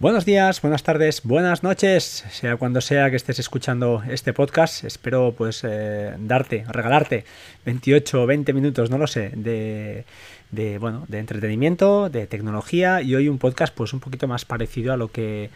Buenos días, buenas tardes, buenas noches, sea cuando sea que estés escuchando este podcast. Espero pues eh, darte, regalarte 28 o 20 minutos, no lo sé, de, de, bueno, de entretenimiento, de tecnología y hoy un podcast pues un poquito más parecido a lo que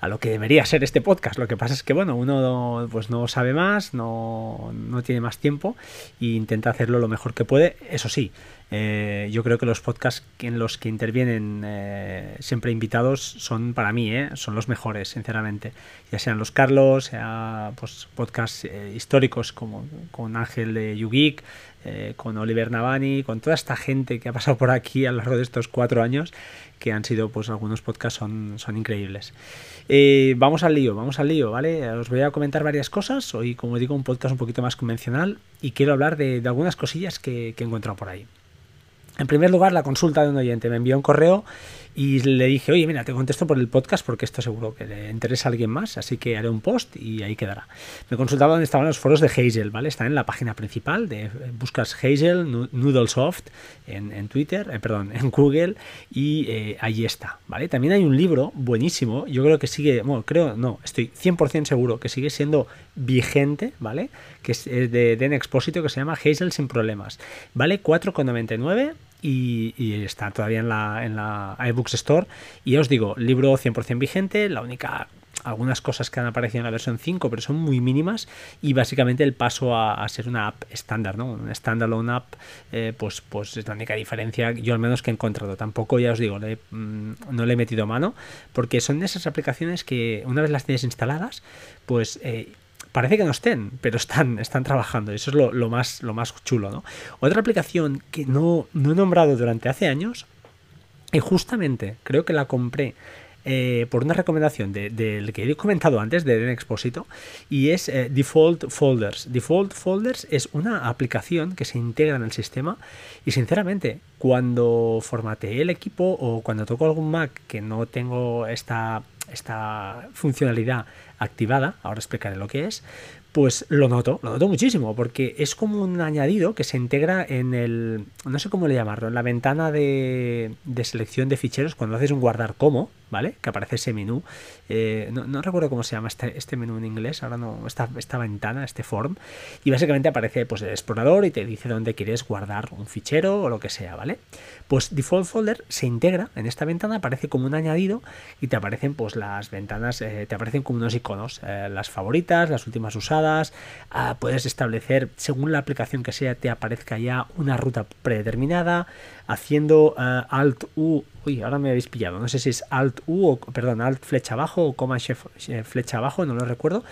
a lo que debería ser este podcast. Lo que pasa es que bueno, uno pues no sabe más, no, no tiene más tiempo e intenta hacerlo lo mejor que puede. Eso sí, eh, yo creo que los podcasts en los que intervienen eh, siempre invitados son para mí, eh, son los mejores, sinceramente. Ya sean los Carlos, sea pues, podcasts históricos como con Ángel de YouGeek, con Oliver Navani, con toda esta gente que ha pasado por aquí a lo largo de estos cuatro años, que han sido, pues algunos podcasts son, son increíbles. vamos al lío, vamos al lío, ¿vale? Os voy a comentar varias cosas. Hoy, como digo, un podcast un poquito más convencional y quiero hablar de, algunas cosillas que, que he encontrado por ahí. En primer lugar, la consulta de un oyente. Me envió un correo y le dije, oye, mira, te contesto por el podcast porque esto seguro que le interesa a alguien más, así que haré un post y ahí quedará. Me consultaba dónde estaban los foros de Hazel, ¿vale? Están en la página principal, de buscas Hazel, Noodlesoft en, en Twitter, eh, perdón, en Google y eh, ahí está, ¿vale? También hay un libro buenísimo, yo creo que sigue, bueno, creo, no, estoy 100% seguro que sigue siendo vigente, ¿vale? Que es de Den Expósito, que se llama Hazel sin problemas. Vale 4,99 y, está todavía en la, en la iBooks Store. Y ya os digo, libro 100% vigente, la única algunas cosas que han aparecido en la versión 5, pero son muy mínimas y básicamente el paso a, ser una app estándar, ¿no? Una standalone app, eh, pues, pues es la única diferencia, yo al menos que he encontrado. Tampoco, ya os digo, mm, no le he metido mano, porque son esas aplicaciones que una vez las tienes instaladas, pues eh, parece que no estén, pero están, están trabajando. Eso es lo, más, lo más chulo, ¿no? Otra aplicación que no, no he nombrado durante hace años, y justamente creo que la compré eh, por una recomendación del de, que he comentado antes, de Den Exposito, y es eh, Default Folders. Default Folders es una aplicación que se integra en el sistema y sinceramente, cuando formateé el equipo o cuando toco algún Mac que no tengo esta, esta funcionalidad activada, ahora explicaré lo que es, pues lo noto, lo noto muchísimo, porque es como un añadido que se integra en el, no sé cómo le llamarlo, en la ventana de, de selección de ficheros cuando haces un guardar como, ¿vale? Que aparece ese menú. Eh, no, recuerdo cómo se llama este, este, menú en inglés, ahora no, esta, esta ventana, este form. Y básicamente aparece pues, el explorador y te dice dónde quieres guardar un fichero o lo que sea, ¿vale? Pues Default Folder se integra en esta ventana, aparece como un añadido y te aparecen pues las ventanas, eh, te aparecen como unos iconos, eh, las favoritas, las últimas usadas. Ah, puedes establecer, según la aplicación que sea, te aparezca ya una ruta predeterminada, haciendo Alt U Uy, ahora me habéis pillado. No sé si es Alt U o, perdón, Alt flecha abajo o Coma flecha abajo, no lo recuerdo.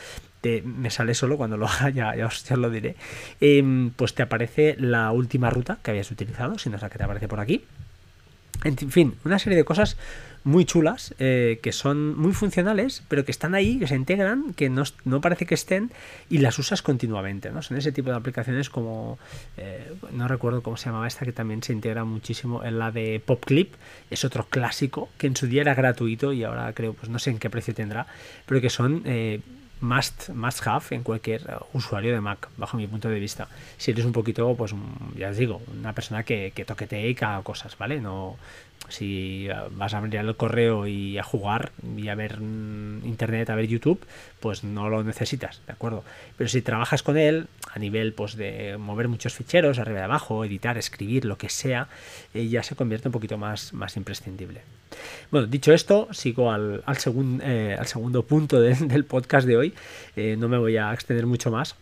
me sale solo cuando lo haga, ya, os, lo diré. Em, pues te aparece la última ruta que habías utilizado, si no es la que te aparece por aquí. En fin, una serie de cosas muy chulas, eh, que son muy funcionales, pero que están ahí, que se integran, que no, parece que estén y las usas continuamente. ¿no? Son ese tipo de aplicaciones como, eh, no recuerdo cómo se llamaba esta, que también se integra muchísimo en la de PopClip, es otro clásico que en su día era gratuito y ahora creo, pues no sé en qué precio tendrá, pero que son... Eh, must, must have en cualquier usuario de Mac, bajo mi punto de vista. Si eres un poquito, pues ya os digo, una persona que, que toquetee y cosas, ¿vale? No, si vas a abrir el correo y a jugar y a ver mm, internet, a ver YouTube, pues no lo necesitas, ¿de acuerdo? Pero si trabajas con él a nivel pues de mover muchos ficheros arriba y abajo, editar, escribir, lo que sea, eh, ya se convierte un poquito más, más imprescindible. Bueno, dicho esto, sigo al, al, eh, al segundo punto del podcast de hoy. Eh, no me voy a extender mucho más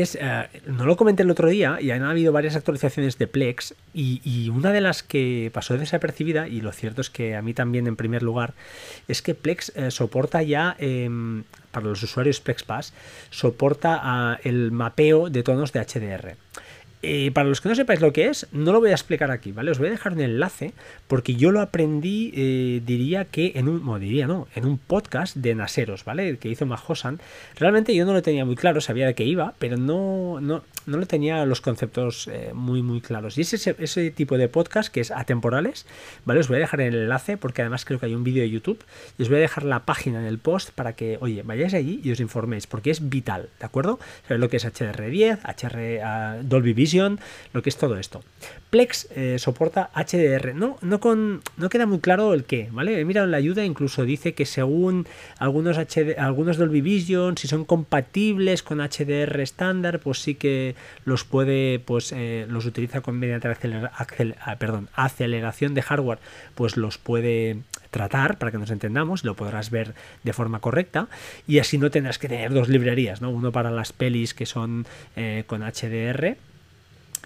es, eh, no lo comenté el otro día, y han habido varias actualizaciones de Plex, y, una de las que pasó desapercibida, y lo cierto es que a mí también en primer lugar, es que Plex eh, soporta ya, em, para los usuarios Plex Pass, soporta ah, el mapeo de tonos de HDR. Eh, para los que no sepáis lo que es, no lo voy a explicar aquí, ¿vale? Os voy a dejar un enlace porque yo lo aprendí, eh, diría que en un, diría no, en un podcast de Naseros, ¿vale? Que hizo Mahosan. Realmente yo no lo tenía muy claro, sabía de qué iba, pero no, no, no le tenía los conceptos eh, muy, muy claros. Y es ese, ese, tipo de podcast que es atemporales, ¿vale? Os voy a dejar el enlace porque además creo que hay un vídeo de YouTube y os voy a dejar la página en el post para que, oye, vayáis allí y os informéis porque es vital, ¿de acuerdo? Sabéis lo que es HDR10, HR Dolby Vision Lo que es todo esto. Plex eh, soporta HDR. No, no, con, no queda muy claro el qué, ¿vale? He mirado en la ayuda, incluso dice que según algunos, HD, algunos Dolby Vision, si son compatibles con HDR estándar, pues sí que los puede, pues eh, los utiliza con mediante ah, aceleración de hardware, pues los puede tratar para que nos entendamos, lo podrás ver de forma correcta y así no tendrás que tener dos librerías, ¿no? Uno para las pelis que son eh, con HDR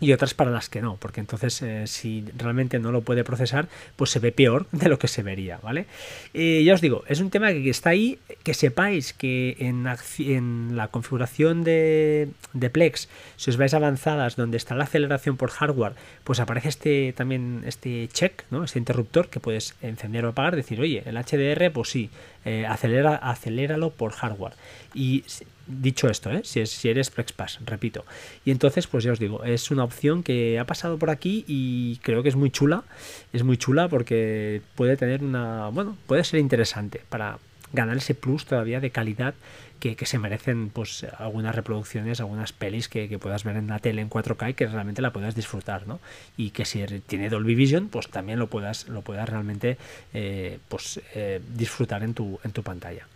y otras para las que no, porque entonces eh, si realmente no lo puede procesar, pues se ve peor de lo que se vería, ¿vale? Eh, ya os digo, es un tema que está ahí, que sepáis que en, la configuración de, de, Plex, si os vais avanzadas donde está la aceleración por hardware, pues aparece este también este check, ¿no? Este interruptor que puedes encender o apagar, decir, oye, el HDR, pues sí, eh, acelera, aceléralo por hardware. Y dicho esto, ¿eh? si, es, si eres FlexPass, repito. Y entonces, pues ya os digo, es una opción que ha pasado por aquí y creo que es muy chula. Es muy chula porque puede tener una. Bueno, puede ser interesante para ganar ese plus todavía de calidad que, se merecen pues algunas reproducciones, algunas pelis que, puedas ver en la tele en 4K y que realmente la puedas disfrutar, ¿no? Y que si tiene Dolby Vision, pues también lo puedas, lo puedas realmente eh, pues, eh, disfrutar en tu, en tu pantalla.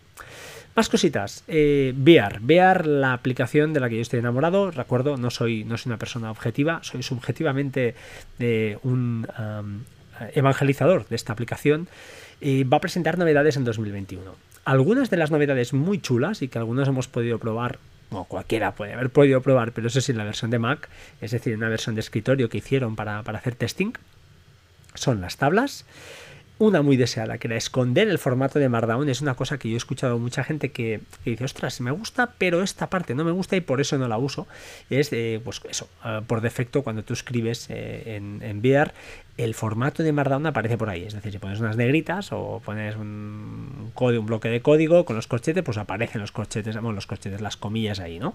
Más cositas. Eh, la aplicación de la que yo estoy enamorado. Recuerdo, no soy, no soy una persona objetiva, soy subjetivamente eh, un evangelizador de esta aplicación. va a presentar novedades en 2021. Algunas de las novedades muy chulas y que algunos hemos podido probar o cualquiera puede haber podido probar, pero eso sí en la versión de Mac, es decir, en una versión de escritorio que hicieron para, para hacer testing, son las tablas una muy deseada, que era esconder el formato de Markdown. Es una cosa que yo he escuchado mucha gente que, dice, ostras, me gusta, pero esta parte no me gusta y por eso no la uso. Es, pues eso, ah, por defecto, cuando tú escribes eh, en, en el formato de Markdown aparece por ahí. Es decir, si pones unas negritas o pones un código, un bloque de código con los corchetes, pues aparecen los corchetes, bueno, los corchetes, las comillas ahí, ¿no?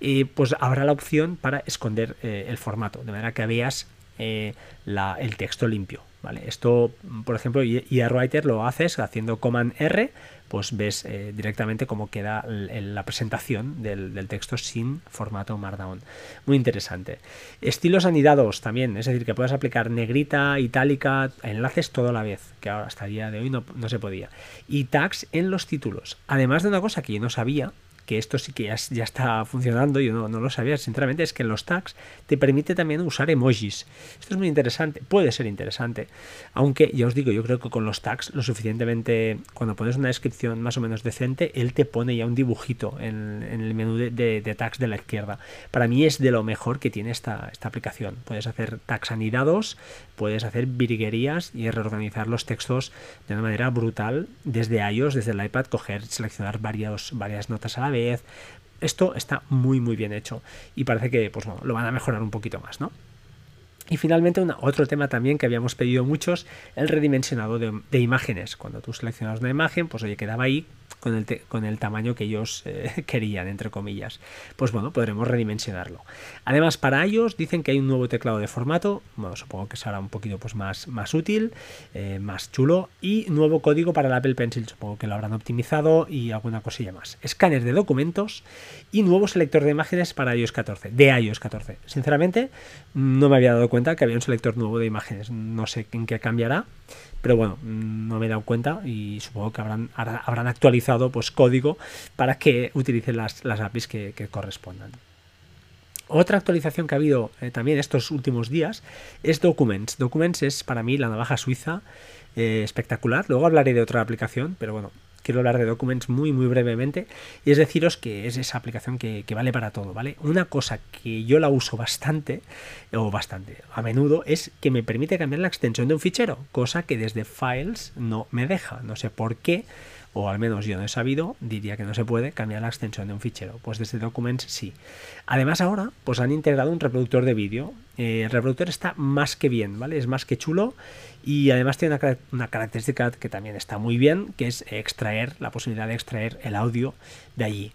Y pues habrá la opción para esconder eh, el formato, de manera que veas eh, el texto limpio. ¿vale? Esto, por ejemplo, y Writer lo haces haciendo Command R, pues ves eh, directamente cómo queda la presentación del, texto sin formato Markdown. Muy interesante. Estilos anidados también, es decir, que puedes aplicar negrita, itálica, enlaces todo a la vez, que ahora hasta el día de hoy no, no se podía. Y tags en los títulos. Además de una cosa que yo no sabía, que esto sí que ya, está funcionando, yo no, no, lo sabía sinceramente, es que en los tags te permite también usar emojis. Esto es muy interesante, puede ser interesante, aunque ya os digo, yo creo que con los tags lo suficientemente, cuando pones una descripción más o menos decente, él te pone ya un dibujito en, el menú de, tags de la izquierda. Para mí es de lo mejor que tiene esta, esta aplicación. Puedes hacer tags anidados, puedes hacer virguerías y reorganizar los textos de una manera brutal desde iOS, desde el iPad, coger, seleccionar varios, varias notas a la vez esto está muy muy bien hecho y parece que pues, lo van a mejorar un poquito más, ¿no? Y finalmente, otro tema también que habíamos pedido muchos, el redimensionado de, imágenes. Cuando tú seleccionas una imagen, pues oye, quedaba ahí con el, con el tamaño que ellos eh, querían, entre comillas. Pues bueno, podremos redimensionarlo. Además, para ellos dicen que hay un nuevo teclado de formato, bueno, supongo que será un poquito pues, más, más útil, eh, más chulo, y nuevo código para el Apple Pencil, supongo que lo habrán optimizado y alguna cosilla más. Escáner de documentos y nuevo selector de imágenes para iOS 14, de iOS 14. Sinceramente, no me había dado cuenta que había un selector nuevo de imágenes. No sé en qué cambiará, pero bueno, no me he dado cuenta y supongo que habrán, habrán actualizado pues, código para que utilicen las, las APIs que, correspondan. Otra actualización que ha habido eh, también estos últimos días es Documents. Documents es para mí la navaja suiza eh, espectacular. Luego hablaré de otra aplicación, pero bueno, quiero hablar de Documents muy muy brevemente y es deciros que es esa aplicación que, vale para todo, ¿vale? Una cosa que yo la uso bastante, o bastante, a menudo, es que me permite cambiar la extensión de un fichero, cosa que desde Files no me deja, no sé por qué, o al menos yo no he sabido, diría que no se puede cambiar la extensión de un fichero. Pues desde Documents sí. Además ahora pues han integrado un reproductor de vídeo. Eh, el reproductor está más que bien, ¿vale? Es más que chulo y además tiene una, característica que también está muy bien, que es extraer, la posibilidad de extraer el audio de allí.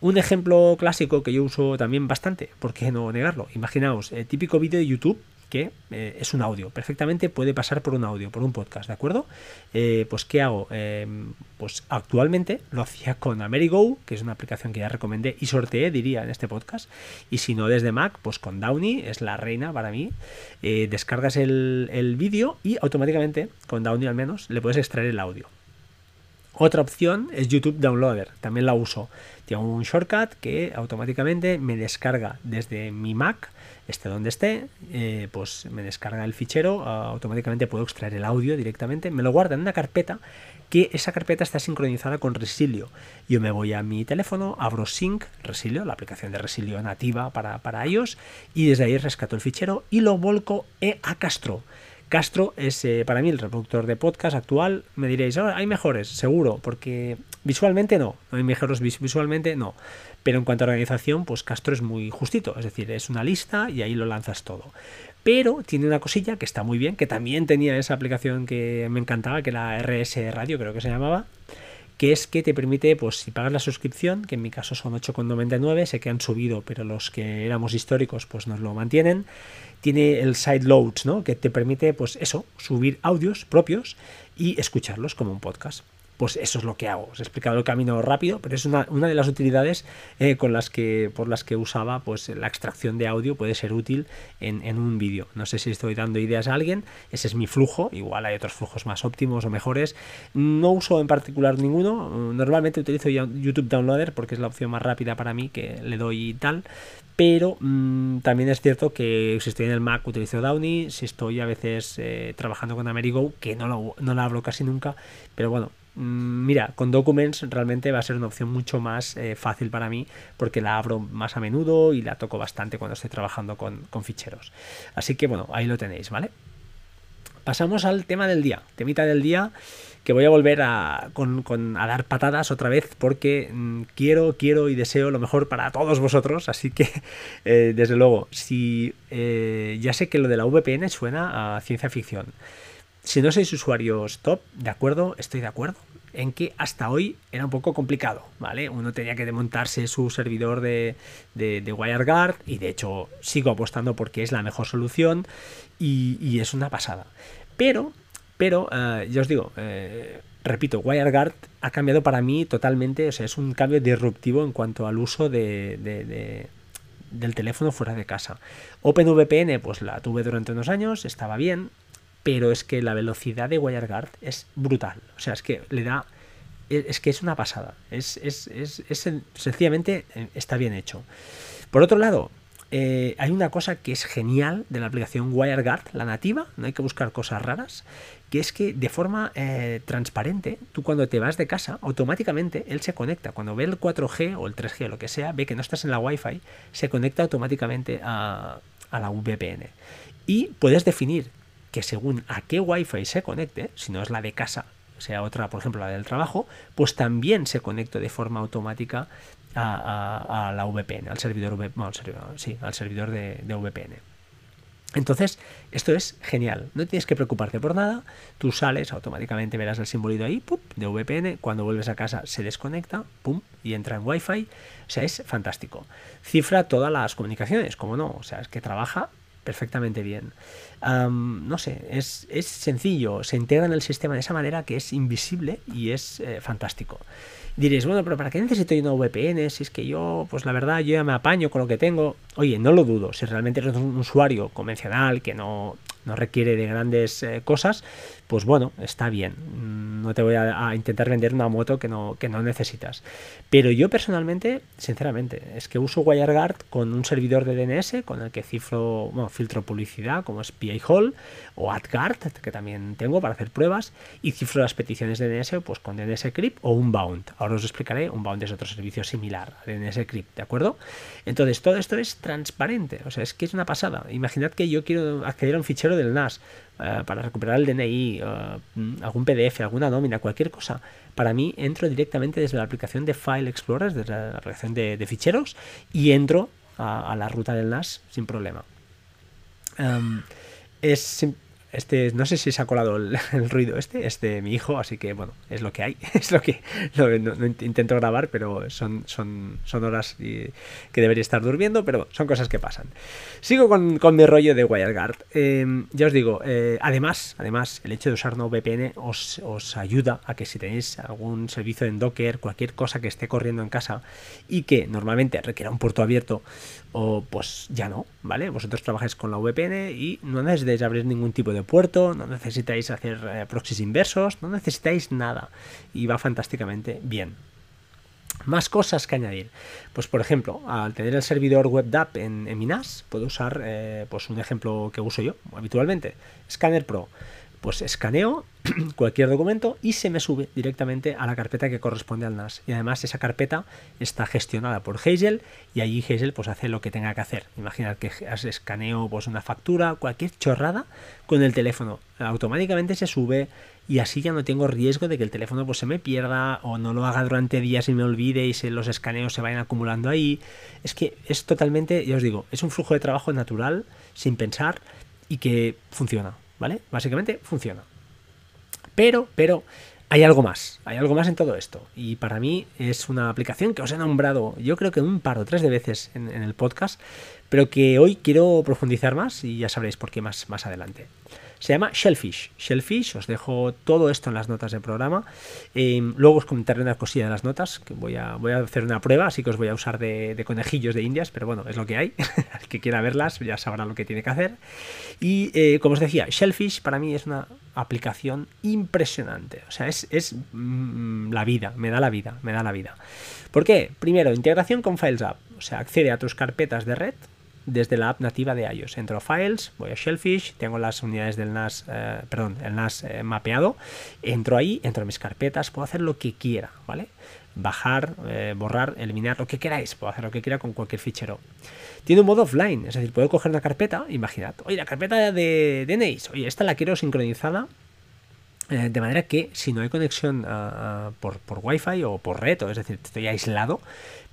Un ejemplo clásico que yo uso también bastante, ¿por qué no negarlo? Imaginaos, el típico vídeo de YouTube que eh, es un audio. Perfectamente puede pasar por un audio, por un podcast, ¿de acuerdo? Eh, pues, ¿qué hago? Em, pues actualmente lo hacía con AmeriGo, que es una aplicación que ya recomendé y sorteé, diría, en este podcast. Y si no desde Mac, pues con Downy, es la reina para mí. Eh, descargas el, el vídeo y automáticamente, con Downy al menos, le puedes extraer el audio. Otra opción es YouTube Downloader, también la uso. Tengo un shortcut que automáticamente me descarga desde mi Mac, esté donde esté, eh, pues me descarga el fichero, automáticamente puedo extraer el audio directamente, me lo guarda en una carpeta que esa carpeta está sincronizada con Resilio. Yo me voy a mi teléfono, abro Sync, Resilio, la aplicación de Resilio nativa para, para iOS, y desde ahí rescato el fichero y lo volco a Castro. Castro es eh, para mí el reproductor de podcast actual. Me diréis, oh, hay mejores, seguro, porque visualmente no, hay mejores visualmente, no. Pero en cuanto a organización, pues Castro es muy justito, es decir, es una lista y ahí lo lanzas todo. Pero tiene una cosilla que está muy bien, que también tenía esa aplicación que me encantaba, que era RS Radio, creo que se llamaba, que es que te permite, pues si pagas la suscripción, que en mi caso son 8,99, sé que han subido, pero los que éramos históricos pues nos lo mantienen, tiene el side loads, ¿no? Que te permite, pues eso, subir audios propios y escucharlos como un podcast pues eso es lo que hago. Os he explicado el camino rápido, pero es una, de las utilidades eh, con las que, por las que usaba pues, la extracción de audio puede ser útil en, un vídeo. No sé si estoy dando ideas a alguien, ese es mi flujo, igual hay otros flujos más óptimos o mejores. No uso en particular ninguno, normalmente utilizo YouTube Downloader porque es la opción más rápida para mí que le doy tal, pero mm, también es cierto que si estoy en el Mac utilizo Downy, si estoy a veces eh, trabajando con Amerigo, que no, lo, no la hablo casi nunca, pero bueno, Mm, mira, con Documents realmente va a ser una opción mucho más eh, fácil para mí porque la abro más a menudo y la toco bastante cuando estoy trabajando con, ficheros. Así que bueno, ahí lo tenéis, ¿vale? Pasamos al tema del día, temita del día que voy a volver a, dar patadas otra vez porque mm, quiero, quiero y deseo lo mejor para todos vosotros. Así que, eh, desde luego, si eh, ya sé que lo de la VPN suena a ciencia ficción. Si no sois usuarios top, de acuerdo, estoy de acuerdo en que hasta hoy era un poco complicado, ¿vale? Uno tenía que desmontarse su servidor de, de, WireGuard y de hecho sigo apostando porque es la mejor solución y, es una pasada. Pero, pero, eh, ya os digo, eh, repito, WireGuard ha cambiado para mí totalmente, o sea, es un cambio disruptivo en cuanto al uso de, del teléfono fuera de casa. OpenVPN, pues la tuve durante unos años, estaba bien, pero es que la velocidad de WireGuard es brutal. O sea, es que le da. Es que es una pasada. Es, es, es, es sencillamente eh, está bien hecho. Por otro lado, eh, hay una cosa que es genial de la aplicación WireGuard, la nativa, no hay que buscar cosas raras, que es que de forma eh, transparente, tú cuando te vas de casa, automáticamente él se conecta. Cuando ve el 4G o el 3G o lo que sea, ve que no estás en la Wi-Fi, se conecta automáticamente a, a la VPN. Y puedes definir que según a qué Wi-Fi se conecte, si no es la de casa, sea otra, por ejemplo, la del trabajo, pues también se conecte de forma automática a, la VPN, al servidor, sí, al servidor de, VPN. Entonces, esto es genial. No tienes que preocuparte por nada. Tú sales, automáticamente verás el simbolito ahí, de VPN. Cuando vuelves a casa se desconecta, pum, y entra en Wi-Fi. O sea, es fantástico. Cifra todas las comunicaciones, como no. O sea, es que trabaja perfectamente bien. no sé, es, sencillo, se integra en el sistema de esa manera que es invisible y es eh, fantástico. Diréis, bueno, pero ¿para qué necesito una VPN? Si es que yo, pues la verdad, yo ya me apaño con lo que tengo. Oye, no lo dudo, si realmente eres un usuario convencional que no, no requiere de grandes eh, cosas, pues bueno, está bien. No te voy a, intentar vender una moto que no, que no necesitas. Pero yo personalmente, sinceramente, es que uso WireGuard con un servidor de DNS con el que cifro, filtro publicidad como es PI Hall o AdGuard, que también tengo para hacer pruebas, y cifro las peticiones de DNS pues con DNS Crypt o un Bound. Ahora os explicaré, un Bound es otro servicio similar a DNS Crypt, ¿de acuerdo? Entonces, todo esto es transparente, o sea, es que es una pasada. Imaginad que yo quiero acceder a un fichero del NAS eh, para recuperar el DNI, eh, algún PDF, alguna nómina, cualquier cosa. Para mí entro directamente desde la aplicación de File Explorer, desde la aplicación de, ficheros, y entro a, la ruta del NAS sin problema. Em, es este, no sé si se ha colado el, ruido este, es de mi hijo, así que bueno, es lo que hay, es lo que no, intento grabar, pero son, son, son horas que debería estar durmiendo, pero son cosas que pasan. Sigo con, con mi rollo de WireGuard. Em, ya os digo, eh, además, además, el hecho de usar no VPN os, os ayuda a que si tenéis algún servicio en Docker, cualquier cosa que esté corriendo en casa y que normalmente requiera un puerto abierto, o pues ya no, ¿vale? Vosotros trabajáis con la VPN y no necesitáis abrir ningún tipo de puerto, no necesitáis hacer eh, proxies inversos, no necesitáis nada y va fantásticamente bien. Más cosas que añadir. Pues por ejemplo, al tener el servidor WebDAV en, en mi NAS, puedo usar eh, pues un ejemplo que uso yo habitualmente, Scanner Pro pues escaneo cualquier documento y se me sube directamente a la carpeta que corresponde al NAS. Y además esa carpeta está gestionada por Hazel y allí Hazel pues hace lo que tenga que hacer. Imaginad que escaneo pues una factura, cualquier chorrada con el teléfono. Automáticamente se sube y así ya no tengo riesgo de que el teléfono pues se me pierda o no lo haga durante días y me olvide y se, los escaneos se vayan acumulando ahí. Es que es totalmente, ya os digo, es un flujo de trabajo natural, sin pensar y que funciona. ¿Vale? Básicamente funciona. Pero, pero, hay algo más, hay algo más en todo esto. Y para mí es una aplicación que os he nombrado, yo creo que un par o tres de veces en, en el podcast, pero que hoy quiero profundizar más y ya sabréis por qué más, más adelante. Se llama Shellfish. Shellfish, os dejo todo esto en las notas del programa. Em, luego os comentaré una cosilla de las notas, que voy a, voy a hacer una prueba, así que os voy a usar de, conejillos de indias, pero bueno, es lo que hay. El que quiera verlas ya sabrá lo que tiene que hacer. Y eh, como os decía, Shellfish para mí es una aplicación impresionante. O sea, es, es mm, la vida, me da la vida, me da la vida. ¿Por qué? Primero, integración con Files App. O sea, accede a tus carpetas de red desde la app nativa de iOS. Entro a Files, voy a Shellfish, tengo las unidades del NAS, eh, perdón, el NAS eh, mapeado, entro ahí, entro a mis carpetas, puedo hacer lo que quiera, ¿vale? Bajar, eh, borrar, eliminar, lo que queráis, puedo hacer lo que quiera con cualquier fichero. Tiene un modo offline, es decir, puedo coger una carpeta, imaginad, oye, la carpeta de, de oye, esta la quiero sincronizada de manera que si no hay conexión por, por Wi-Fi o por red, o es decir, estoy aislado,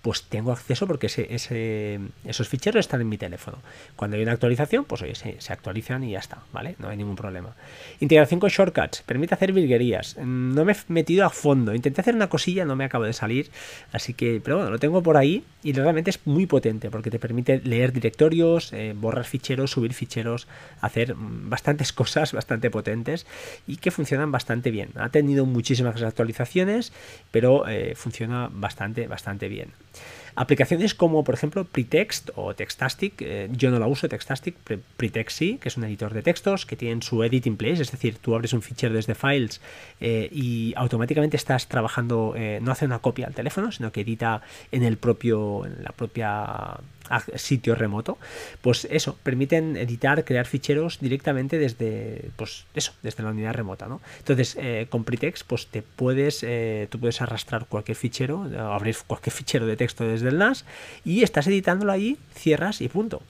pues tengo acceso porque ese, esos ficheros están en mi teléfono. Cuando hay una actualización, pues oye, se, actualizan y ya está, ¿vale? No hay ningún problema. Integración con shortcuts, permite hacer virguerías. No me he metido a fondo, intenté hacer una cosilla, no me acabo de salir, así que, pero bueno, lo tengo por ahí y realmente es muy potente porque te permite leer directorios, eh, borrar ficheros, subir ficheros, hacer mm, bastantes cosas bastante potentes y que funcionan bastante bien. Ha tenido muchísimas actualizaciones, pero eh, funciona bastante, bastante bien. Aplicaciones como, por ejemplo, Pretext o Textastic, eh, yo no la uso, Textastic, Pretext sí, que es un editor de textos que tienen su editing place, es decir, tú abres un fichero desde Files eh, y automáticamente estás trabajando, eh, no hace una copia al teléfono, sino que edita en el propio, en la propia sitio remoto, pues eso, permiten editar, crear ficheros directamente desde, pues eso, desde la unidad remota, ¿no? Entonces, eh, con Pretext, pues te puedes, eh, tú puedes arrastrar cualquier fichero, abrir cualquier fichero de texto desde el NAS y estás editándolo ahí, cierras y punto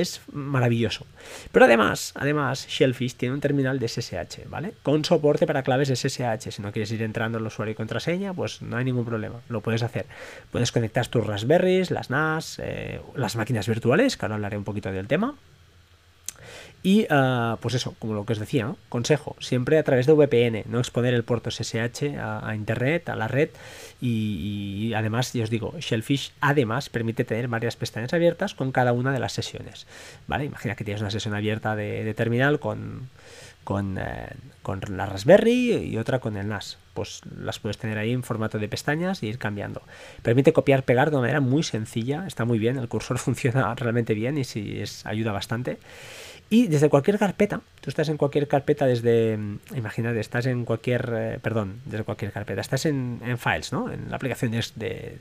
es maravilloso. Pero además, además, Shellfish tiene un terminal de SSH, ¿vale? Con soporte para claves SSH. Si no quieres ir entrando en usuario y contraseña, pues no hay ningún problema, lo puedes hacer. Puedes conectar tus Raspberries, las NAS, eh, las máquinas virtuales, que ahora hablaré un poquito del tema. Y ah, pues eso, como lo que os decía, consejo, siempre a través de VPN, no exponer el puerto SSH a, Internet, a la red. Y, además, ya os digo, Shellfish además permite tener varias pestañas abiertas con cada una de las sesiones. ¿Vale? Imagina que tienes una sesión abierta de, terminal con, con, eh, con, la Raspberry y otra con el NAS. Pues las puedes tener ahí en formato de pestañas e ir cambiando. Permite copiar, pegar de una manera muy sencilla, está muy bien, el cursor funciona realmente bien y sí, ayuda bastante. Y desde cualquier carpeta, tú estás en cualquier carpeta desde, mm, imagínate, estás en cualquier, eh, perdón, desde cualquier carpeta, estás en, Files, ¿no? En la aplicación de, de,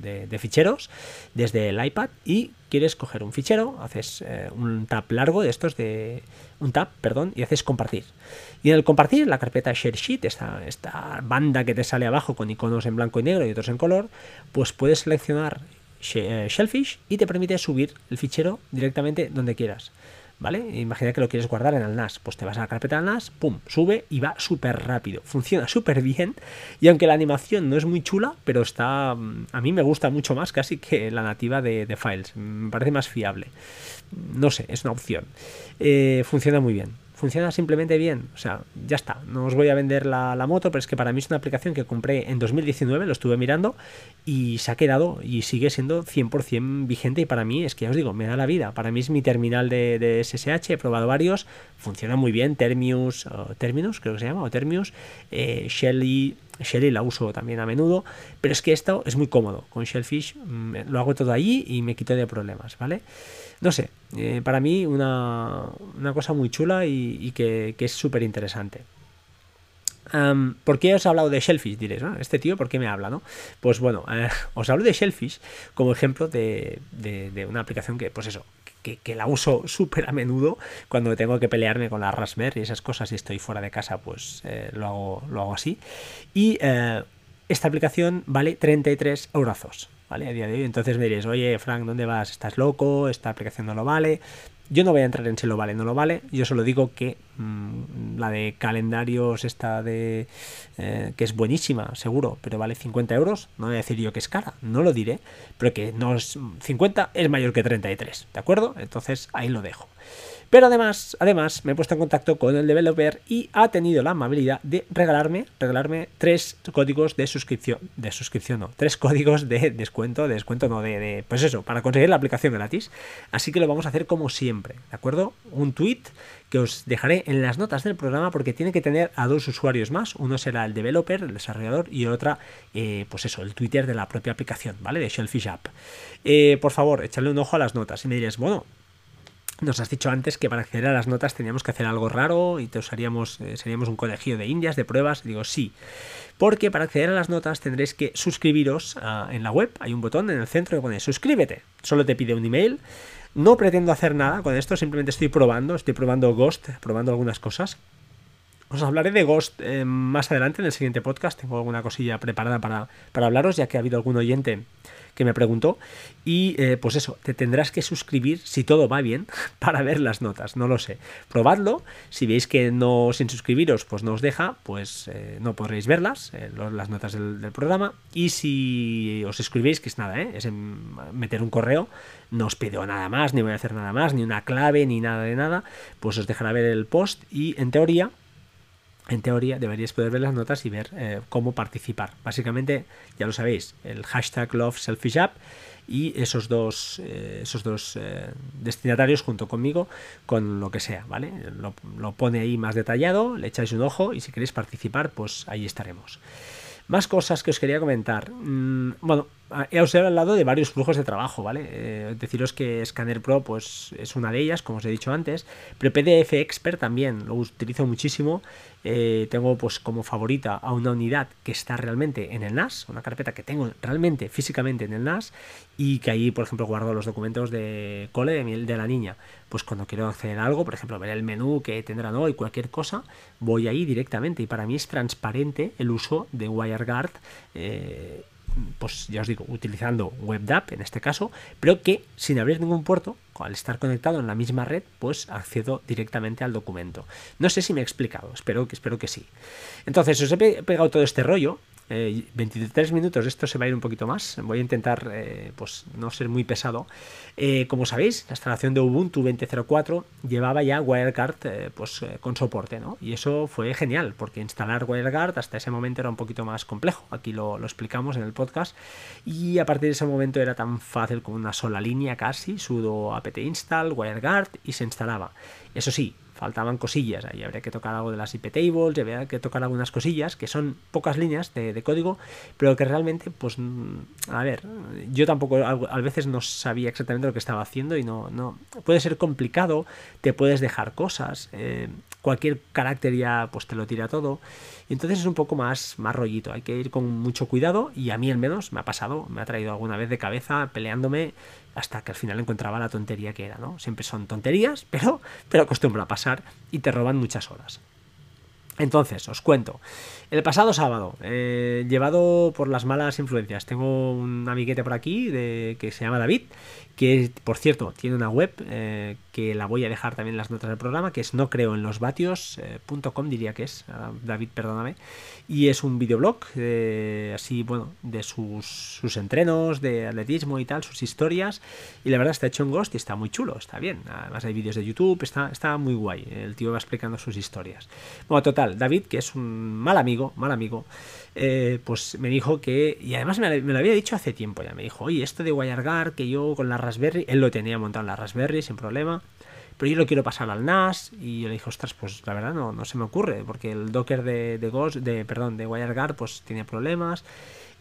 de, de, ficheros, desde el iPad y quieres coger un fichero, haces eh, un tab largo de estos de, un tab, perdón, y haces compartir. Y en el compartir, la carpeta Share Sheet, esta, esta banda que te sale abajo con iconos en blanco y negro y otros en color, pues puedes seleccionar Shellfish y te permite subir el fichero directamente donde quieras. ¿vale? Imagina que lo quieres guardar en el NAS, pues te vas a la carpeta del NAS, pum, sube y va súper rápido, funciona súper bien y aunque la animación no es muy chula, pero está, mm, a mí me gusta mucho más casi que la nativa de, Files, me parece más fiable, no sé, es una opción, eh, funciona muy bien funciona simplemente bien. O sea, ya está. No os voy a vender la, moto, pero es que para mí es una aplicación que compré en 2019, lo estuve mirando y se ha quedado y sigue siendo 100% vigente y para mí es que ya os digo, me da la vida. Para mí es mi terminal de, SSH, he probado varios, funciona muy bien. Termius, Terminus creo que se llama, o Termius, eh, Shelly... Shelly la uso también a menudo, pero es que esto es muy cómodo. Con Shellfish mm, lo hago todo allí y me quito de problemas, ¿vale? No sé, eh, para mí una, cosa muy chula y, que, es súper interesante. ¿Por qué os he hablado de Shellfish? Diréis, Este tío, ¿por qué me habla? ¿no? Pues bueno, eh, os hablo de Shellfish como ejemplo de, una aplicación que, pues eso, que, la uso súper a menudo cuando tengo que pelearme con la Raspberry y esas cosas y estoy fuera de casa, pues eh, lo, hago, lo hago así. Y esta aplicación vale 33 euros. ¿Vale? A día de hoy. Entonces me diréis, oye, Frank, ¿dónde vas? ¿Estás loco? ¿Esta aplicación no lo vale? Yo no voy a entrar en si lo vale no lo vale. Yo solo digo que mm, la de calendarios, esta de. Eh, que es buenísima, seguro, pero vale 50 euros. No voy a decir yo que es cara, no lo diré, pero que no es. 50 es mayor que 33, ¿de acuerdo? Entonces ahí lo dejo. Pero además, además me he puesto en contacto con el developer y ha tenido la amabilidad de regalarme, regalarme tres códigos de suscripción, de suscripción no, tres códigos de descuento, de descuento no, de, pues eso, para conseguir la aplicación gratis. Así que lo vamos a hacer como siempre, ¿de acuerdo? Un tweet que os dejaré en las notas del programa porque tiene que tener a dos usuarios más. Uno será el developer, el desarrollador, y otra, eh, pues eso, el Twitter de la propia aplicación, ¿vale? De Shellfish App. Eh, por favor, echadle un ojo a las notas y me diréis, bueno, nos has dicho antes que para acceder a las notas teníamos que hacer algo raro y te usaríamos, eh, seríamos un colegio de indias, de pruebas. Digo, sí. Porque para acceder a las notas tendréis que suscribiros ah, en la web. Hay un botón en el centro que pone suscríbete. Solo te pide un email. No pretendo hacer nada con esto, simplemente estoy probando, estoy probando Ghost, probando algunas cosas. Os hablaré de Ghost eh, más adelante en el siguiente podcast. Tengo alguna cosilla preparada para, para hablaros, ya que ha habido algún oyente que me preguntó. Y eh, pues eso, te tendrás que suscribir si todo va bien para ver las notas, no lo sé. Probadlo, si veis que no sin suscribiros pues no os deja, pues eh, no podréis verlas, eh, las notas del, programa. Y si os suscribís, que es nada, es meter un correo, no os pido nada más, ni voy a hacer nada más, ni una clave, ni nada de nada, pues os dejará ver el post y en teoría en teoría deberíais poder ver las notas y ver eh, cómo participar. Básicamente, ya lo sabéis, el hashtag Love Selfish App y esos dos, eh, esos dos eh, destinatarios junto conmigo con lo que sea, ¿vale? Lo, pone ahí más detallado, le echáis un ojo y si queréis participar, pues ahí estaremos. Más cosas que os quería comentar. Mm, bueno, os he hablado de varios flujos de trabajo, ¿vale? Eh, deciros que Scanner Pro pues, es una de ellas, como os he dicho antes, pero PDF Expert también lo utilizo muchísimo. Eh, tengo pues como favorita a una unidad que está realmente en el NAS, una carpeta que tengo realmente físicamente en el NAS y que ahí, por ejemplo, guardo los documentos de cole de, de la niña. Pues cuando quiero acceder algo, por ejemplo, ver el menú que tendrán hoy, cualquier cosa, voy ahí directamente y para mí es transparente el uso de WireGuard. Eh, pues ya os digo, utilizando WebDAV en este caso, pero que sin abrir ningún puerto, al estar conectado en la misma red, pues accedo directamente al documento. No sé si me he explicado, espero que, espero que sí. Entonces, os he pegado todo este rollo 23 eh, minutos, esto se va a ir un poquito más. Voy a intentar eh, pues no ser muy pesado. Eh, como sabéis, la instalación de Ubuntu 20.04 llevaba ya WireGuard pues, con soporte, ¿no? Y eso fue genial, porque instalar WireGuard hasta ese momento era un poquito más complejo. Aquí lo, lo explicamos en el podcast. Y a partir de ese momento era tan fácil como una sola línea casi, sudo apt install, WireGuard y se instalaba. Eso sí, faltaban cosillas, ahí habría que tocar algo de las IP tables, habría que tocar algunas cosillas, que son pocas líneas de, código, pero que realmente, pues, mm, a ver, yo tampoco a, veces no sabía exactamente lo que estaba haciendo y no, no, puede ser complicado, te puedes dejar cosas, eh, cualquier carácter ya pues te lo tira todo, entonces es un poco más, más rollito, hay que ir con mucho cuidado y a mí al menos me ha pasado, me ha traído alguna vez de cabeza peleándome hasta que al final encontraba la tontería que era, ¿no? Siempre son tonterías, pero, pero acostumbra a pasar y te roban muchas horas. Entonces, os cuento. El pasado sábado, eh, llevado por las malas influencias, tengo un amiguete por aquí de, que se llama David, que por cierto tiene una web eh, que la voy a dejar también en las notas del programa, que es no creo eh, diría que es, ah, David, perdóname, y es un videoblog, así, bueno, de sus, sus entrenos, de atletismo y tal, sus historias, y la verdad está hecho en Ghost y está muy chulo, está bien, además hay vídeos de YouTube, está, está muy guay, el tío va explicando sus historias. Bueno, total, David, que es un mal amigo, mal amigo, eh, pues me dijo que, y además me, lo había dicho hace tiempo ya, me dijo, oye, esto de WireGuard, que yo con la Raspberry, él lo tenía montado en la Raspberry sin problema, pero yo lo quiero pasar al NAS, y yo le dije, ostras, pues la verdad no, no se me ocurre, porque el Docker de, de Ghost, de, perdón, de WireGuard, pues tiene problemas,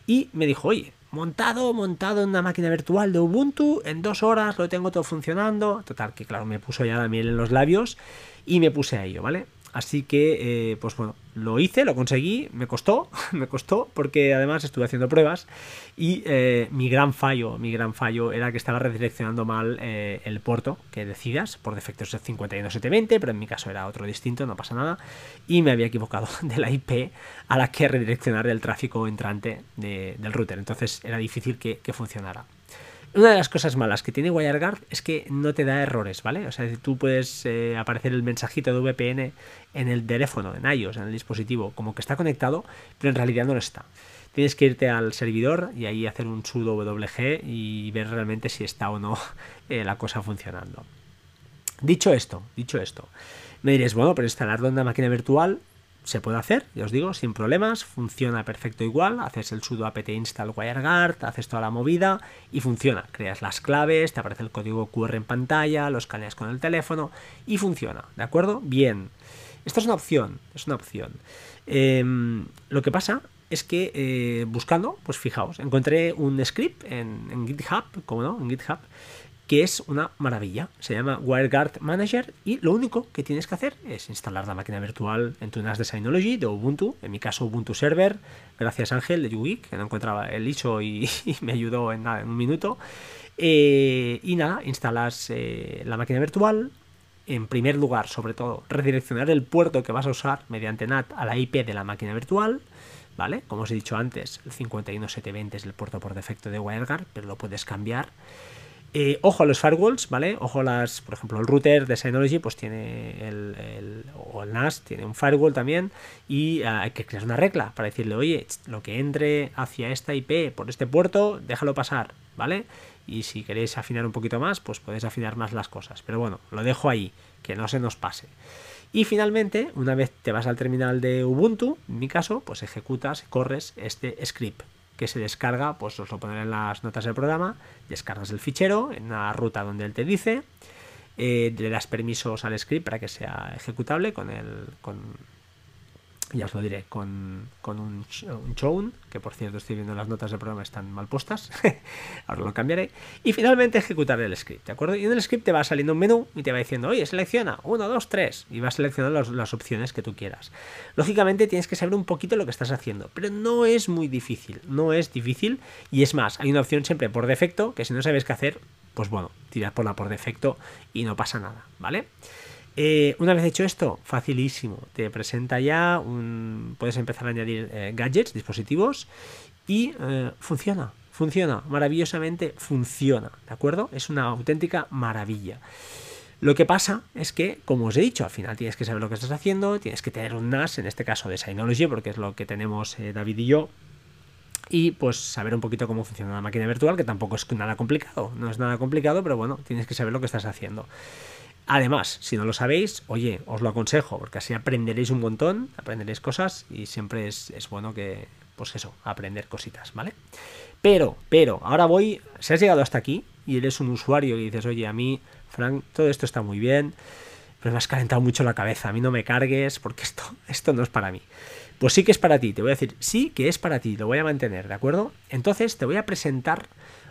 y me dijo, oye, montado, montado en una máquina virtual de Ubuntu, en dos horas lo tengo todo funcionando, total, que claro, me puso ya la miel en los labios, y me puse a ello, ¿vale? Así que, eh, pues bueno, lo hice, lo conseguí, me costó, me costó, porque además estuve haciendo pruebas y eh, mi gran fallo, mi gran fallo era que estaba redireccionando mal eh, el puerto que decidas, por defecto es el 51720, pero en mi caso era otro distinto, no pasa nada, y me había equivocado de la IP a la que redireccionar el tráfico entrante del router, entonces era difícil que funcionara. Una de las cosas malas que tiene WireGuard es que no te da errores, ¿vale? O sea, tú puedes eh, aparecer el mensajito de VPN en el teléfono, en iOS, en el dispositivo, como que está conectado, pero en realidad no lo está. Tienes que irte al servidor y ahí hacer un sudo wg y ver realmente si está o no eh, la cosa funcionando. Dicho esto, dicho esto, me diréis, bueno, pero instalarlo en una máquina virtual se puede hacer, ya os digo, sin problemas, funciona perfecto igual, haces el sudo apt install wireguard, haces toda la movida y funciona, creas las claves, te aparece el código QR en pantalla, lo escaneas con el teléfono y funciona, ¿de acuerdo? Bien. Esto es una opción, es una opción. Em, lo que pasa es que eh, buscando, pues fijaos, encontré un script en, en GitHub, como no, en GitHub, que es una maravilla. Se llama WireGuard Manager y lo único que tienes que hacer es instalar la máquina virtual en tu NAS de Synology, de Ubuntu, en mi caso Ubuntu Server, gracias Ángel de YouGeek, que no encontraba el ISO y, me ayudó en, nada, en un minuto. Eh, y nada, instalas eh, la máquina virtual. En primer lugar, sobre todo, redireccionar el puerto que vas a usar mediante NAT a la IP de la máquina virtual. ¿Vale? Como os he dicho antes, el 51720 es el puerto por defecto de WireGuard, pero lo puedes cambiar. Eh, ojo a los firewalls, ¿vale? Ojo a las, por ejemplo, el router de Synology pues tiene el, o el NAS tiene un firewall también y ah, hay que crear una regla para decirle, oye, lo que entre hacia esta IP por este puerto, déjalo pasar, ¿vale? Y si queréis afinar un poquito más, pues podéis afinar más las cosas. Pero bueno, lo dejo ahí, que no se nos pase. Y finalmente, una vez te vas al terminal de Ubuntu, en mi caso, pues ejecutas, corres este script que se descarga, pues os lo pondré en las notas del programa, descargas el fichero en una ruta donde él te dice, eh, le das permisos al script para que sea ejecutable con el, con, ya os lo diré, con, con un, un que por cierto estoy viendo las notas del programa están mal puestas, ahora lo cambiaré, y finalmente ejecutar el script, ¿de acuerdo? Y en el script te va saliendo un menú y te va diciendo, oye, selecciona 1, 2, 3, y vas seleccionando las opciones que tú quieras. Lógicamente tienes que saber un poquito lo que estás haciendo, pero no es muy difícil, no es difícil, y es más, hay una opción siempre por defecto, que si no sabes qué hacer, pues bueno, tiras por la por defecto y no pasa nada, ¿vale? Eh, una vez hecho esto, facilísimo. Te presenta ya un. Puedes empezar a añadir eh, gadgets, dispositivos, y eh, funciona. Funciona. Maravillosamente funciona. ¿De acuerdo? Es una auténtica maravilla. Lo que pasa es que, como os he dicho, al final tienes que saber lo que estás haciendo, tienes que tener un NAS, en este caso de Synology, porque es lo que tenemos David y yo, y pues saber un poquito cómo funciona la máquina virtual, que tampoco es nada complicado, no es nada complicado, pero bueno, tienes que saber lo que estás haciendo. Además, si no lo sabéis, oye, os lo aconsejo, porque así aprenderéis un montón, aprenderéis cosas y siempre es, bueno que, pues eso, aprender cositas, ¿vale? Pero, pero, ahora voy, si has llegado hasta aquí y eres un usuario y dices, oye, a mí, Frank, todo esto está muy bien, pero me has calentado mucho la cabeza, a mí no me cargues porque esto, esto no es para mí. Pues sí que es para ti, te voy a decir, sí que es para ti, lo voy a mantener, ¿de acuerdo? Entonces te voy a presentar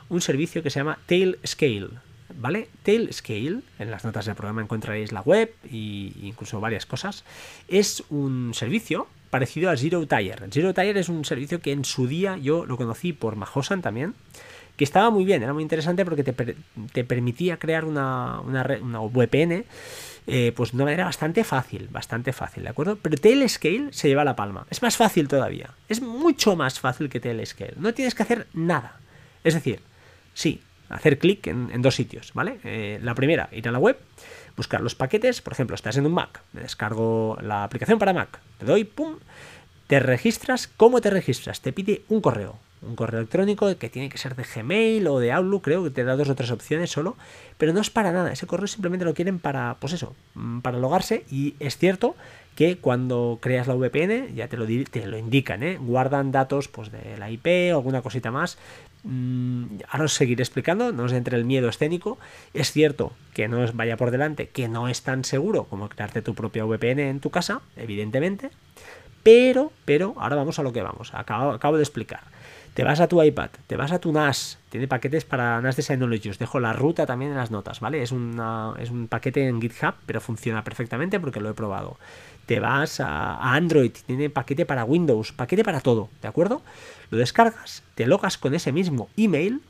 un servicio que se llama Tailscale. ¿Vale? Tailscale, en las notas del programa encontraréis la web e incluso varias cosas. Es un servicio parecido a Zero Tire. Zero Tire es un servicio que en su día yo lo conocí por Mahosan también, que estaba muy bien, era muy interesante porque te, permitía crear una, una, una VPN eh, pues de una manera bastante fácil, bastante fácil, ¿de acuerdo? Pero Telescale se lleva la palma. Es más fácil todavía. Es mucho más fácil que Telescale. No tienes que hacer nada. Es decir, sí, hacer clic en, dos sitios, ¿vale? Eh, la primera, ir a la web, buscar los paquetes, por ejemplo, estás en un Mac, me descargo la aplicación para Mac, te doy, pum, te registras, ¿cómo te registras? Te pide un correo, un correo electrónico que tiene que ser de Gmail o de Outlook, creo que te da dos o tres opciones solo, pero no es para nada, ese correo simplemente lo quieren para, pues eso, mm, para logarse y es cierto que cuando creas la VPN, ya te lo, te lo indican, ¿eh? guardan datos pues de la IP o alguna cosita más. Mm, ahora os seguiré explicando, no os entre el miedo escénico. Es cierto que no os vaya por delante, que no es tan seguro como crearte tu propia VPN en tu casa, evidentemente. Pero, pero, ahora vamos a lo que vamos. acabo de explicar. Te vas a tu iPad, te vas a tu NAS, tiene paquetes para NAS de os dejo la ruta también en las notas, ¿vale? Es, es un paquete en GitHub, pero funciona perfectamente porque lo he probado. Te vas a, Android, tiene paquete para Windows, paquete para todo, ¿de acuerdo? Lo descargas, te logas con ese mismo email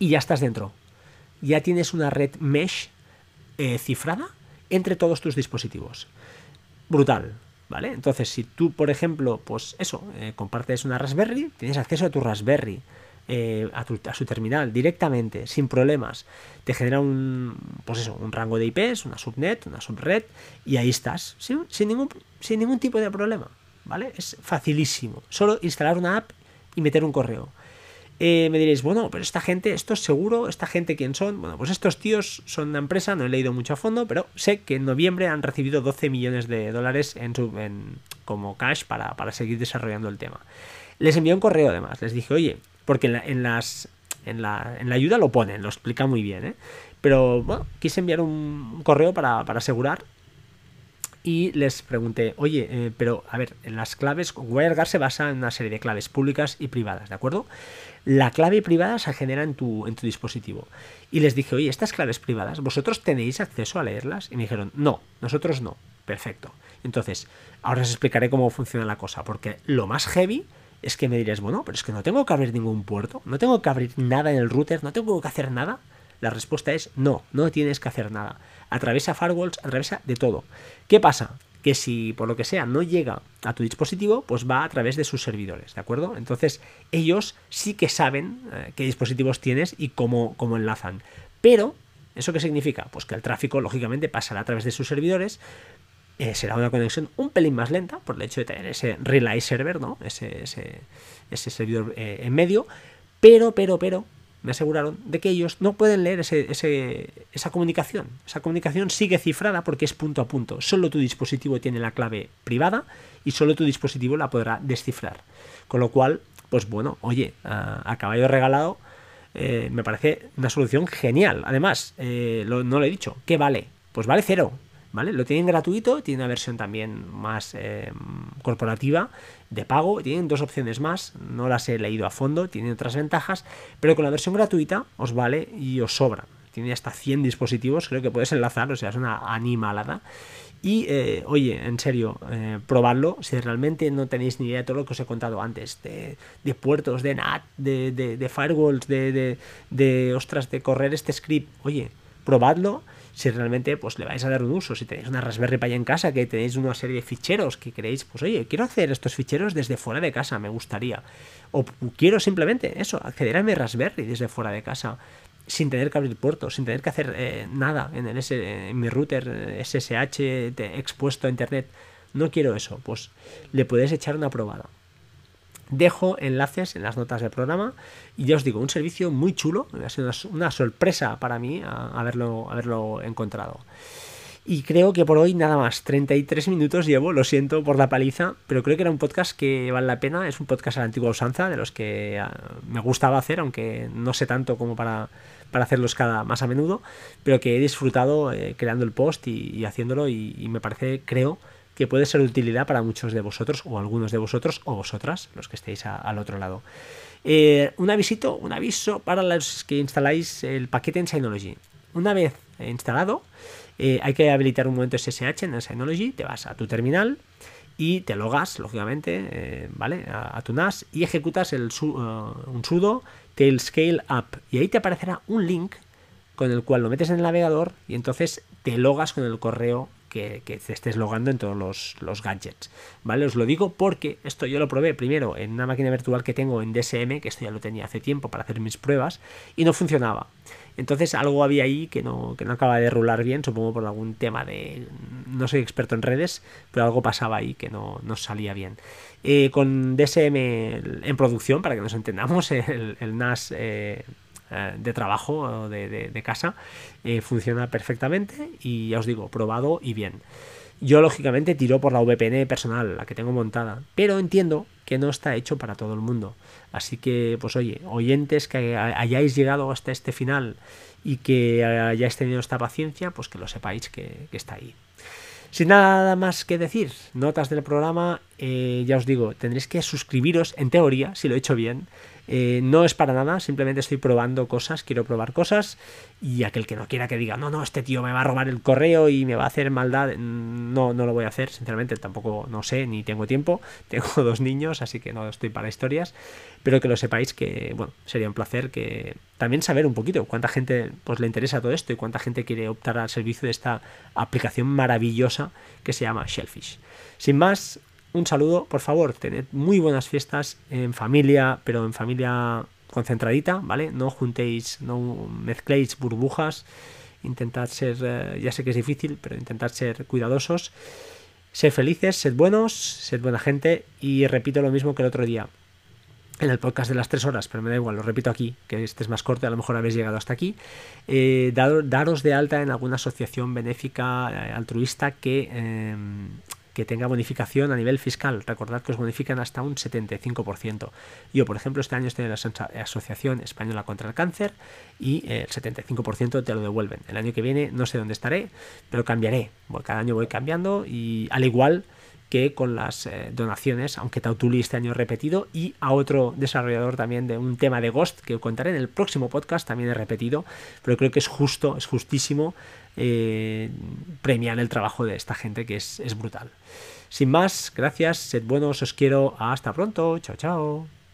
y ya estás dentro. Ya tienes una red mesh eh, cifrada entre todos tus dispositivos. Brutal, entonces, si tú, por ejemplo, pues eso, eh, compartes una Raspberry, tienes acceso a tu Raspberry, eh, a, su terminal directamente, sin problemas. Te genera un, pues eso, un rango de IPs, una subnet, una subred, y ahí estás, sin, ningún, sin ningún tipo de problema, ¿vale? Es facilísimo. Solo instalar una app y meter un correo. Eh, me diréis, bueno, pero esta gente, esto es seguro, esta gente quién son. Bueno, pues estos tíos son una empresa, no he leído mucho a fondo, pero sé que en noviembre han recibido 12 millones de dólares en su, como cash para, seguir desarrollando el tema. Les envié un correo además, les dije, oye, porque en, las, en, la, en la ayuda lo ponen, lo explica muy bien, ¿eh? Pero bueno, quise enviar un correo para, para asegurar y les pregunté, oye, eh, pero a ver, en las claves, WireGuard se basa en una serie de claves públicas y privadas, ¿de acuerdo? La clave privada se genera en tu, en tu dispositivo. Y les dije, oye, estas claves privadas, ¿vosotros tenéis acceso a leerlas? Y me dijeron, no, nosotros no. Perfecto. Entonces, ahora os explicaré cómo funciona la cosa, porque lo más heavy es que me diréis, bueno, pero es que no tengo que abrir ningún puerto, no tengo que abrir nada en el router, no tengo que hacer nada. La respuesta es no, no tienes que hacer nada. Atraviesa firewalls, atraviesa de todo. ¿Qué pasa? Que si por lo que sea no llega a tu dispositivo, pues va a través de sus servidores, ¿de acuerdo? Entonces ellos sí que saben eh, qué dispositivos tienes y cómo, cómo enlazan. Pero, ¿eso qué significa? Pues que el tráfico, lógicamente, pasará a través de sus servidores, eh, será una conexión un pelín más lenta por el hecho de tener ese relay server, ¿no? Ese, ese, servidor eh, en medio, pero, pero, pero, me aseguraron de que ellos no pueden leer ese, esa comunicación. Esa comunicación sigue cifrada porque es punto a punto. Solo tu dispositivo tiene la clave privada y solo tu dispositivo la podrá descifrar. Con lo cual, pues bueno, oye, a, caballo regalado eh, me parece una solución genial. Además, eh, no lo he dicho, ¿qué vale? Pues vale cero. ¿vale? Lo tienen gratuito, tiene una versión también más eh, corporativa de pago, tienen dos opciones más, no las he leído a fondo, tienen otras ventajas, pero con la versión gratuita os vale y os sobra. Tiene hasta 100 dispositivos, creo que puedes enlazar, o sea, es una animalada. Y eh, oye, en serio, eh, probadlo si realmente no tenéis ni idea de todo lo que os he contado antes, de, puertos, de NAT, de, de firewalls, de, de, ostras, de correr este script. Oye, probadlo si realmente pues le vais a dar un uso, si tenéis una Raspberry Pi en casa, que tenéis una serie de ficheros que queréis, pues oye, quiero hacer estos ficheros desde fuera de casa, me gustaría. O quiero simplemente eso, acceder a mi Raspberry desde fuera de casa, sin tener que abrir puertos, sin tener que hacer eh, nada en, el, mi router SSH expuesto a internet. No quiero eso, pues le podéis echar una probada. Dejo enlaces en las notas del programa. Y ya os digo, un servicio muy chulo, ha sido una, sorpresa para mí haberlo, haberlo encontrado. Y creo que por hoy nada más, 33 minutos llevo, lo siento por la paliza, pero creo que era un podcast que vale la pena, es un podcast a la antigua usanza, de los que ah, me gustaba hacer, aunque no sé tanto como para, para hacerlos cada más a menudo, pero que he disfrutado eh, creando el post y, haciéndolo y, y me parece, creo, que puede ser de utilidad para muchos de vosotros o algunos de vosotros o vosotras, los que estéis al otro lado. Eh, un aviso, un aviso para los que instaláis el paquete en Synology. Una vez instalado, eh, hay que habilitar un momento SSH en el Synology, te vas a tu terminal y te logas, lógicamente, eh, ¿vale? A, tu NAS y ejecutas el un sudo tailscale up y ahí te aparecerá un link con el cual lo metes en el navegador y entonces te logas con el correo que, te estés logando en todos los, gadgets. ¿Vale? Os lo digo porque esto yo lo probé primero en una máquina virtual que tengo en DSM, que esto ya lo tenía hace tiempo para hacer mis pruebas, y no funcionaba. Entonces algo había ahí que no, que no acaba de rular bien, supongo por algún tema de... No soy experto en redes, pero algo pasaba ahí que no, no salía bien. Eh, con DSM en producción, para que nos entendamos, el, NAS eh, de trabajo de, de, casa funciona perfectamente y ya os digo, probado y bien. Yo lógicamente tiro por la VPN personal, la que tengo montada, pero entiendo que no está hecho para todo el mundo. Así que, pues oye, oyentes que hayáis llegado hasta este final y que hayáis tenido esta paciencia, pues que lo sepáis que está ahí. Sin nada más que decir, notas del programa, eh, ya os digo, tendréis que suscribiros, en teoría, si lo he hecho bien, eh, no es para nada, simplemente estoy probando cosas, quiero probar cosas y aquel que no quiera que diga, no, no, este tío me va a robar el correo y me va a hacer maldad, no, no lo voy a hacer, sinceramente tampoco no sé ni tengo tiempo, tengo dos niños, así que no estoy para historias, pero que lo sepáis que, bueno, sería un placer que también saber un poquito cuánta gente pues le interesa todo esto y cuánta gente quiere optar al servicio de esta aplicación maravillosa que se llama Shellfish. Sin más, un saludo, por favor, tened muy buenas fiestas en familia, pero en familia concentradita, ¿vale? No juntéis, no mezcléis burbujas, intentad ser, eh, ya sé que es difícil, pero intentad ser cuidadosos. Sed felices, sed buenos, sed buena gente y repito lo mismo que el otro día en el podcast de las tres horas, pero me da igual, lo repito aquí, que este es más corto, a lo mejor habéis llegado hasta aquí. Eh, daros de alta en alguna asociación benéfica eh, altruista que em, que tenga bonificación a nivel fiscal. Recordad que os bonifican hasta un 75%. Yo, por ejemplo, este año estoy en la Asociación Española contra el Cáncer y el 75% te lo devuelven. El año que viene no sé dónde estaré, pero cambiaré. Cada año voy cambiando y al igual que con las eh, donaciones, aunque Tautuli este año repetido, y a otro desarrollador también de un tema de Ghost que contaré en el próximo podcast, también he repetido, pero creo que es justo, es justísimo eh, premiar el trabajo de esta gente que es, es brutal. Sin más, gracias, sed buenos, os quiero, hasta pronto, chao chao.